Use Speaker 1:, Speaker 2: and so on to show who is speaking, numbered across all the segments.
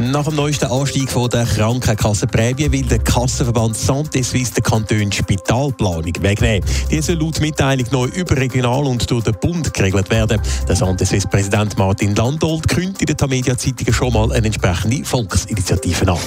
Speaker 1: Nach dem neuesten Anstieg von der Krankenkassenprämie will der Kassenverband Santé Suisse den Kanton Spitalplanung wegnehmen. Die soll laut Mitteilung neu überregional und durch den Bund geregelt werden. Der Santé Suisse Präsident Martin Landolt kündigt in der Tamedia-Zeitung schon mal eine entsprechende Volksinitiative an.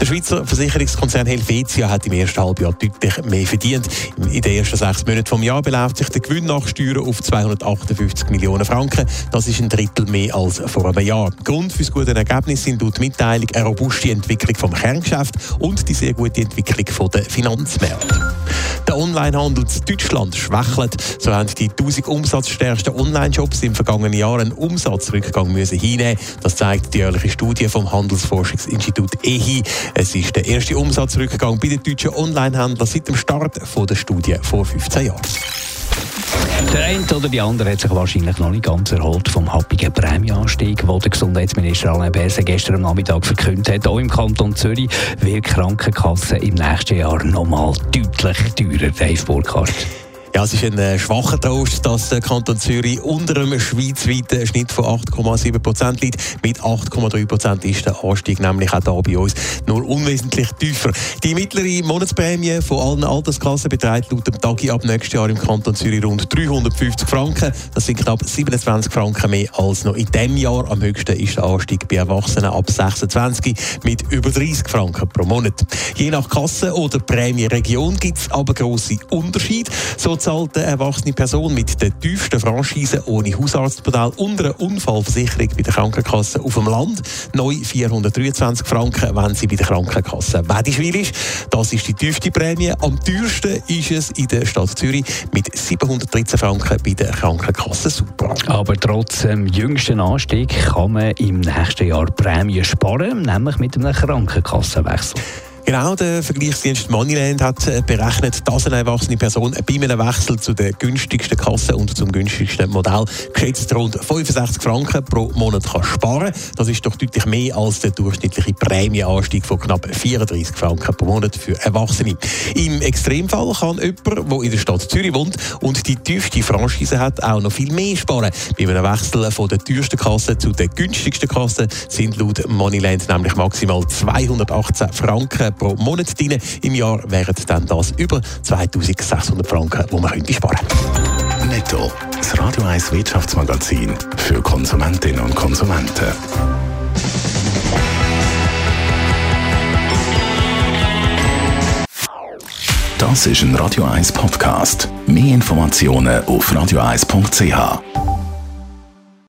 Speaker 1: Der Schweizer Versicherungskonzern Helvetia hat im ersten Halbjahr deutlich mehr verdient. In den ersten sechs Monaten vom Jahr beläuft sich der Gewinn nach Steuern auf 258 Millionen Franken. Das ist ein Drittel mehr als vor einem Jahr. Grund für das gute Ergebnis sind laut Mitteilung eine robuste Entwicklung vom Kerngeschäft und die sehr gute Entwicklung der Finanzmärkte. Der Onlinehandel in Deutschland schwächelt. So haben die 1000 umsatzstärksten Online-Shops im vergangenen Jahr einen Umsatzrückgang müssen hinnehmen. Das zeigt die jährliche Studie vom Handelsforschungsinstitut EHI. Es ist der erste Umsatzrückgang bei den deutschen Onlinehändlern seit dem Start der Studie vor 15 Jahren.
Speaker 2: Der eine oder die andere hat sich wahrscheinlich noch nicht ganz erholt vom happigen Prämieanstieg, den der Gesundheitsminister Alain Berset gestern am Nachmittag verkündet hat. Auch im Kanton Zürich wird die Krankenkasse im nächsten Jahr nochmal deutlich teurer. Dave Burkhardt.
Speaker 1: Ja, es ist ein äh, schwacher Trost, dass der Kanton Zürich unter einem schweizweiten Schnitt von 8,7 Prozent liegt. Mit 8,3 Prozent ist der Anstieg nämlich auch hier bei uns nur unwesentlich tiefer. Die mittlere Monatsprämie von allen Alterskassen beträgt laut dem Tagi ab nächstes Jahr im Kanton Zürich rund 350 Franken. Das sind knapp 27 Franken mehr als noch in diesem Jahr. Am höchsten ist der Anstieg bei Erwachsenen ab 26 mit über 30 Franken pro Monat. Je nach Kasse oder Prämieregion gibt es aber grosse Unterschiede. So zahlt eine erwachsene Person mit der tiefsten Franchise ohne Hausarztmodell und einer Unfallversicherung bei der Krankenkasse auf dem Land neu 423 Franken, wenn sie bei der Krankenkasse Wedischwil ist. Das ist die tiefste Prämie. Am teuersten ist es in der Stadt Zürich mit 713 Franken bei der Krankenkasse Super.
Speaker 2: Aber trotz dem jüngsten Anstieg kann man im nächsten Jahr Prämien sparen, nämlich mit einem Krankenkassenwechsel.
Speaker 1: Genau, der Vergleichsdienst Moneyland hat äh, berechnet, dass eine erwachsene Person bei einem Wechsel zu der günstigsten Kasse und zum günstigsten Modell geschätzt rund 65 Franken pro Monat kann sparen Das ist doch deutlich mehr als der durchschnittliche Prämieanstieg von knapp 34 Franken pro Monat für Erwachsene. Im Extremfall kann jemand, der in der Stadt Zürich wohnt und die tiefste Franchise hat, auch noch viel mehr sparen. Bei einem Wechsel von der teuersten Kasse zu der günstigsten Kasse sind laut Moneyland nämlich maximal 218 Franken pro Monat drin. Im Jahr wären dann das über 2600 Franken, die man könnte sparen
Speaker 3: Netto, das Radio 1 Wirtschaftsmagazin für Konsumentinnen und Konsumenten. Das ist ein Radio 1 Podcast. Mehr Informationen auf radio1.ch.